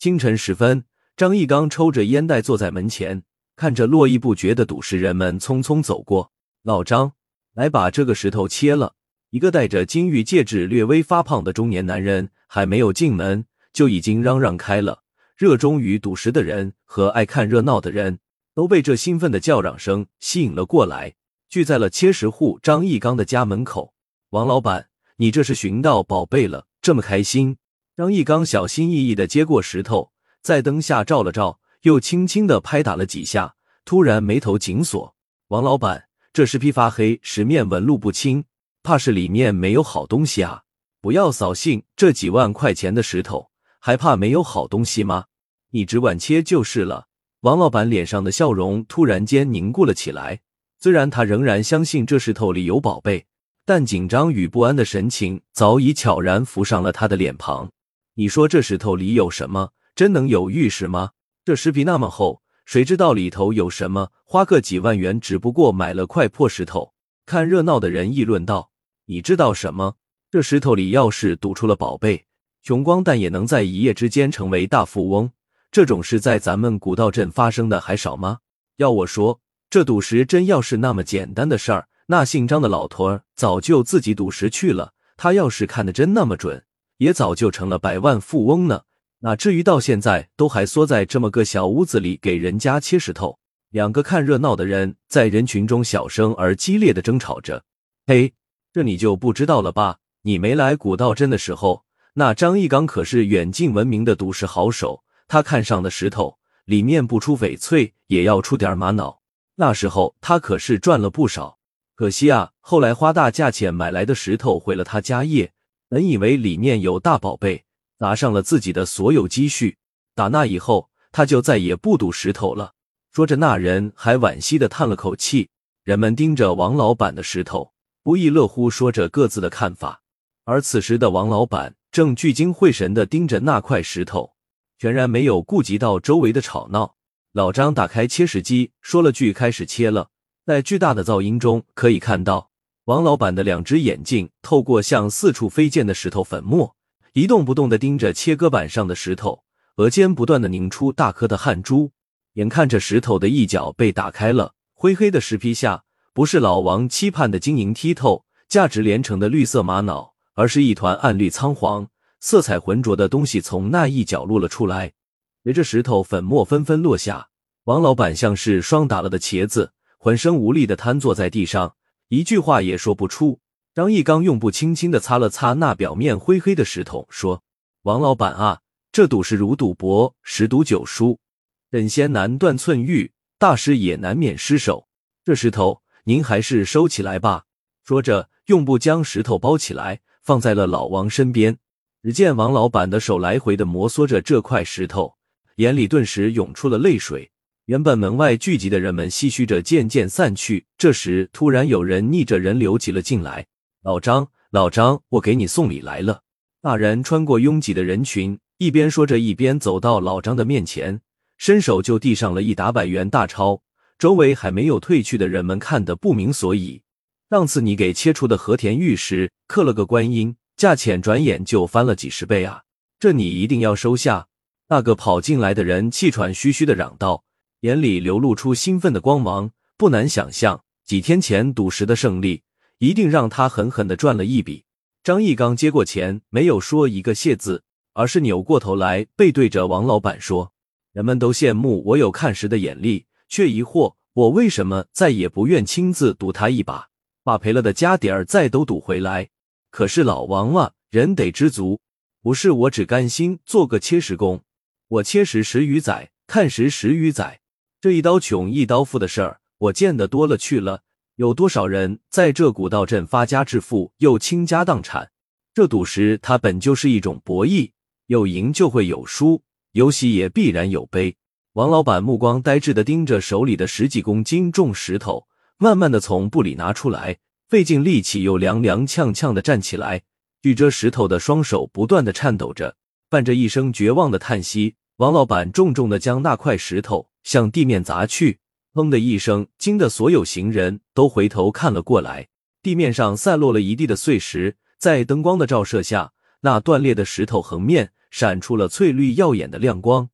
清晨时分，张义刚抽着烟袋坐在门前，看着络绎不绝的赌石人们匆匆走过。老张，来把这个石头切了。一个戴着金玉戒指、略微发胖的中年男人还没有进门，就已经嚷嚷开了。热衷于赌石的人和爱看热闹的人都被这兴奋的叫嚷声吸引了过来，聚在了切石户张义刚的家门口。王老板，你这是寻到宝贝了，这么开心？张义刚小心翼翼的接过石头，在灯下照了照，又轻轻的拍打了几下，突然眉头紧锁。王老板，这石皮发黑，石面纹路不清。怕是里面没有好东西啊！不要扫兴，这几万块钱的石头，还怕没有好东西吗？你只管切就是了。王老板脸上的笑容突然间凝固了起来。虽然他仍然相信这石头里有宝贝，但紧张与不安的神情早已悄然浮上了他的脸庞。你说这石头里有什么？真能有玉石吗？这石皮那么厚，谁知道里头有什么？花个几万元，只不过买了块破石头。看热闹的人议论道。你知道什么？这石头里要是赌出了宝贝，穷光蛋也能在一夜之间成为大富翁。这种事在咱们古道镇发生的还少吗？要我说，这赌石真要是那么简单的事儿，那姓张的老头儿早就自己赌石去了。他要是看的真那么准，也早就成了百万富翁呢。哪至于到现在都还缩在这么个小屋子里给人家切石头？两个看热闹的人在人群中小声而激烈的争吵着。嘿。这你就不知道了吧？你没来古道镇的时候，那张义刚可是远近闻名的赌石好手。他看上的石头里面不出翡翠，也要出点玛瑙。那时候他可是赚了不少。可惜啊，后来花大价钱买来的石头毁了他家业。本以为里面有大宝贝，砸上了自己的所有积蓄。打那以后，他就再也不赌石头了。说着，那人还惋惜的叹了口气。人们盯着王老板的石头。不亦乐乎，说着各自的看法。而此时的王老板正聚精会神的盯着那块石头，全然没有顾及到周围的吵闹。老张打开切石机，说了句：“开始切了。”在巨大的噪音中，可以看到王老板的两只眼睛透过向四处飞溅的石头粉末，一动不动地盯着切割板上的石头，额间不断地凝出大颗的汗珠。眼看着石头的一角被打开了，灰黑的石皮下。不是老王期盼的晶莹剔透、价值连城的绿色玛瑙，而是一团暗绿苍黄、色彩浑浊的东西从那一角露了出来。随着石头粉末纷纷落下，王老板像是霜打了的茄子，浑身无力的瘫坐在地上，一句话也说不出。张义刚用布轻轻的擦了擦那表面灰黑的石头，说：“王老板啊，这赌石如赌博，十赌九输，神仙难断寸玉，大师也难免失手。这石头。”您还是收起来吧。说着，用布将石头包起来，放在了老王身边。只见王老板的手来回的摩挲着这块石头，眼里顿时涌出了泪水。原本门外聚集的人们唏嘘着，渐渐散去。这时，突然有人逆着人流挤了进来。老张，老张，我给你送礼来了。那人穿过拥挤的人群，一边说着，一边走到老张的面前，伸手就递上了一沓百元大钞。周围还没有退去的人们看得不明所以。上次你给切出的和田玉石刻了个观音，价钱转眼就翻了几十倍啊！这你一定要收下。那个跑进来的人气喘吁吁的嚷道，眼里流露出兴奋的光芒。不难想象，几天前赌石的胜利一定让他狠狠的赚了一笔。张义刚接过钱，没有说一个谢字，而是扭过头来背对着王老板说：“人们都羡慕我有看石的眼力。”却疑惑我为什么再也不愿亲自赌他一把，把赔了的家底儿再都赌回来。可是老王啊，人得知足，不是我只甘心做个切石工，我切石十余载，看石十余载，这一刀穷一刀富的事儿，我见得多了去了。有多少人在这古道镇发家致富，又倾家荡产？这赌石它本就是一种博弈，有赢就会有输，有喜也必然有悲。王老板目光呆滞的盯着手里的十几公斤重石头，慢慢的从布里拿出来，费尽力气又踉踉跄跄的站起来，举着石头的双手不断的颤抖着，伴着一声绝望的叹息，王老板重重的将那块石头向地面砸去，砰的一声，惊得所有行人都回头看了过来，地面上散落了一地的碎石，在灯光的照射下，那断裂的石头横面闪出了翠绿耀眼的亮光。